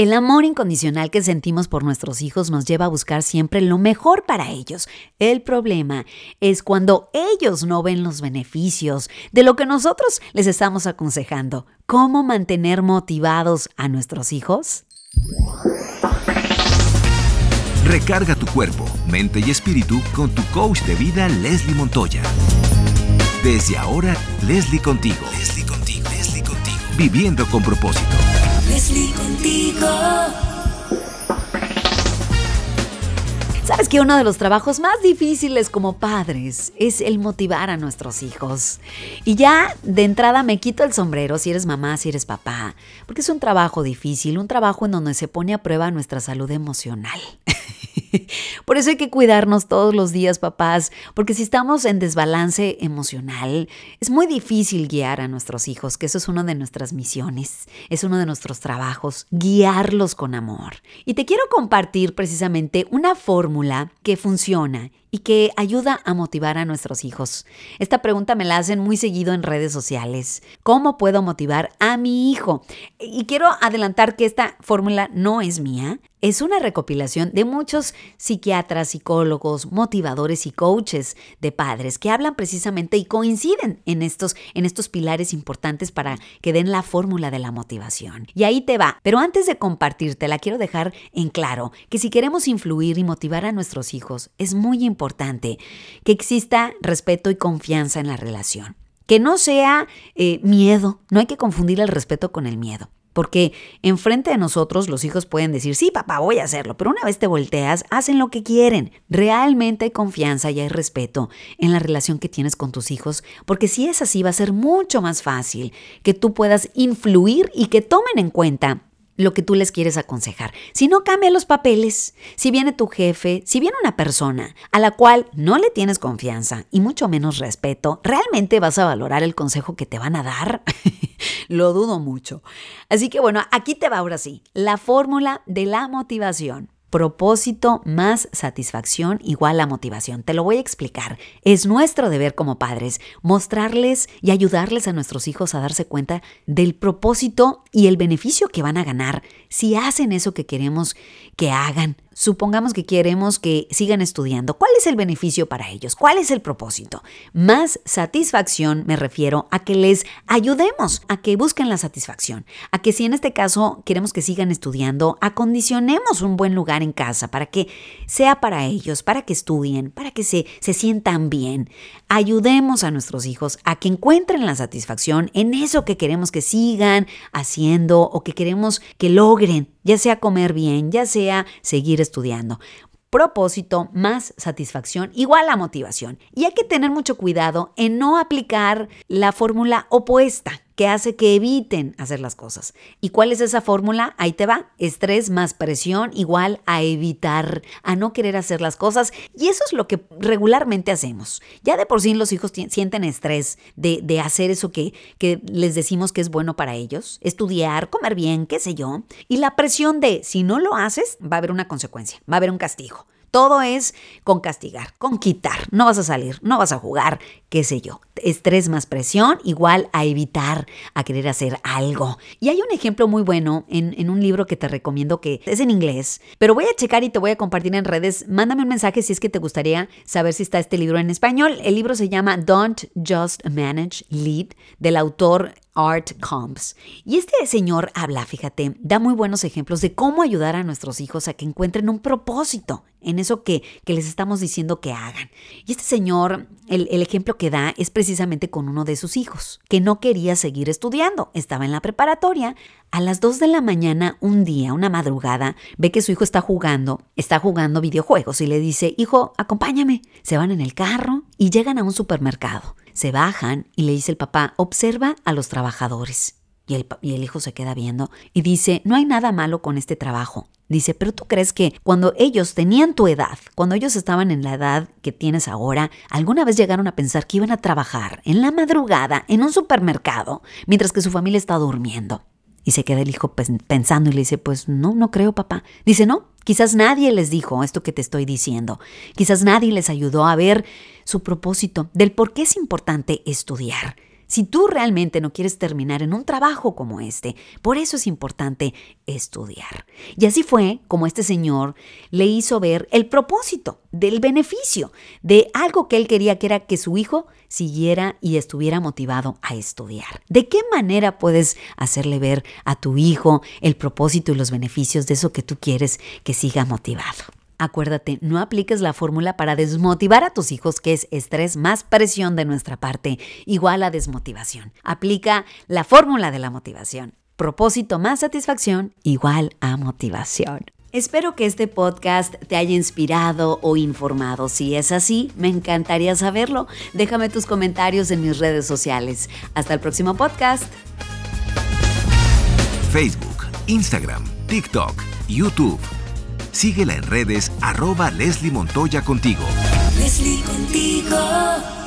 El amor incondicional que sentimos por nuestros hijos nos lleva a buscar siempre lo mejor para ellos. El problema es cuando ellos no ven los beneficios de lo que nosotros les estamos aconsejando. ¿Cómo mantener motivados a nuestros hijos? Recarga tu cuerpo, mente y espíritu con tu coach de vida Leslie Montoya. Desde ahora, Leslie contigo. Leslie contigo. Leslie contigo. Viviendo con propósito. Leslie contigo. Sabes que uno de los trabajos más difíciles como padres es el motivar a nuestros hijos. Y ya de entrada me quito el sombrero si eres mamá, si eres papá, porque es un trabajo difícil, un trabajo en donde se pone a prueba nuestra salud emocional. Por eso hay que cuidarnos todos los días, papás, porque si estamos en desbalance emocional, es muy difícil guiar a nuestros hijos, que eso es una de nuestras misiones, es uno de nuestros trabajos, guiarlos con amor. Y te quiero compartir precisamente una fórmula que funciona y que ayuda a motivar a nuestros hijos. Esta pregunta me la hacen muy seguido en redes sociales. ¿Cómo puedo motivar a mi hijo? Y quiero adelantar que esta fórmula no es mía, es una recopilación de muchos psiquiatras, psicólogos, motivadores y coaches de padres que hablan precisamente y coinciden en estos, en estos pilares importantes para que den la fórmula de la motivación. Y ahí te va. Pero antes de compartirte, la quiero dejar en claro que si queremos influir y motivar a nuestros hijos, es muy importante que exista respeto y confianza en la relación. Que no sea eh, miedo, no hay que confundir el respeto con el miedo. Porque enfrente de nosotros los hijos pueden decir, sí, papá, voy a hacerlo, pero una vez te volteas, hacen lo que quieren. Realmente hay confianza y hay respeto en la relación que tienes con tus hijos, porque si es así va a ser mucho más fácil que tú puedas influir y que tomen en cuenta lo que tú les quieres aconsejar. Si no, cambia los papeles. Si viene tu jefe, si viene una persona a la cual no le tienes confianza y mucho menos respeto, ¿realmente vas a valorar el consejo que te van a dar? Lo dudo mucho. Así que bueno, aquí te va ahora sí, la fórmula de la motivación. Propósito más satisfacción igual a motivación. Te lo voy a explicar. Es nuestro deber como padres mostrarles y ayudarles a nuestros hijos a darse cuenta del propósito y el beneficio que van a ganar si hacen eso que queremos que hagan. Supongamos que queremos que sigan estudiando. ¿Cuál es el beneficio para ellos? ¿Cuál es el propósito? Más satisfacción me refiero a que les ayudemos a que busquen la satisfacción. A que si en este caso queremos que sigan estudiando, acondicionemos un buen lugar en casa para que sea para ellos, para que estudien, para que se, se sientan bien. Ayudemos a nuestros hijos a que encuentren la satisfacción en eso que queremos que sigan haciendo o que queremos que logren ya sea comer bien, ya sea seguir estudiando. Propósito más satisfacción igual a motivación. Y hay que tener mucho cuidado en no aplicar la fórmula opuesta que hace que eviten hacer las cosas. ¿Y cuál es esa fórmula? Ahí te va. Estrés más presión igual a evitar, a no querer hacer las cosas. Y eso es lo que regularmente hacemos. Ya de por sí los hijos sienten estrés de, de hacer eso que, que les decimos que es bueno para ellos. Estudiar, comer bien, qué sé yo. Y la presión de si no lo haces, va a haber una consecuencia, va a haber un castigo. Todo es con castigar, con quitar. No vas a salir, no vas a jugar, qué sé yo. Estrés más presión igual a evitar, a querer hacer algo. Y hay un ejemplo muy bueno en, en, un libro que te recomiendo que es en inglés, pero voy a checar y te voy a compartir en redes. Mándame un mensaje si es que te gustaría saber si está este libro en español. El libro se llama Don't Just Manage, Lead, del autor Art Combs. Y este señor habla, fíjate, da muy buenos ejemplos de cómo ayudar a nuestros hijos a que encuentren un propósito en eso que, que les estamos diciendo que hagan. Y este señor, el, el, ejemplo que da es precisamente con uno de sus hijos, que no quería seguir estudiando, estaba en la preparatoria. A las 2 de la mañana, un día, una madrugada, ve que su hijo está jugando, está jugando videojuegos y le dice, hijo, acompáñame. Se van en el carro y llegan a un supermercado. Se bajan y le dice el papá, observa a los trabajadores. Y el, hijo se queda viendo y dice, no hay nada malo con este trabajo. Dice, pero tú crees que cuando ellos tenían tu edad, cuando ellos estaban en la edad que tienes ahora, alguna vez llegaron a pensar que iban a trabajar en la madrugada en un supermercado mientras que su familia está durmiendo. Y se queda el hijo pensando y le dice, pues no, no creo, papá. Dice, no, quizás nadie les dijo esto que te estoy diciendo. Quizás nadie les ayudó a ver su propósito del por qué es importante estudiar. Si tú realmente no quieres terminar en un trabajo como este, por eso es importante estudiar. Y así fue como este señor le hizo ver el propósito del beneficio de algo que él quería que era que su hijo siguiera y estuviera motivado a estudiar. ¿De qué manera puedes hacerle ver a tu hijo el propósito y los beneficios de eso que tú quieres que siga motivado? Acuérdate, no apliques la fórmula para desmotivar a tus hijos, que es estrés más presión de nuestra parte, igual a desmotivación. Aplica la fórmula de la motivación. Propósito más satisfacción, igual a motivación. Espero que este podcast te haya inspirado o informado. Si es así, me encantaría saberlo. Déjame tus comentarios en mis redes sociales. Hasta el próximo podcast. Facebook, Instagram, TikTok, YouTube. Síguela en redes arroba Leslie Montoya contigo. Leslie contigo.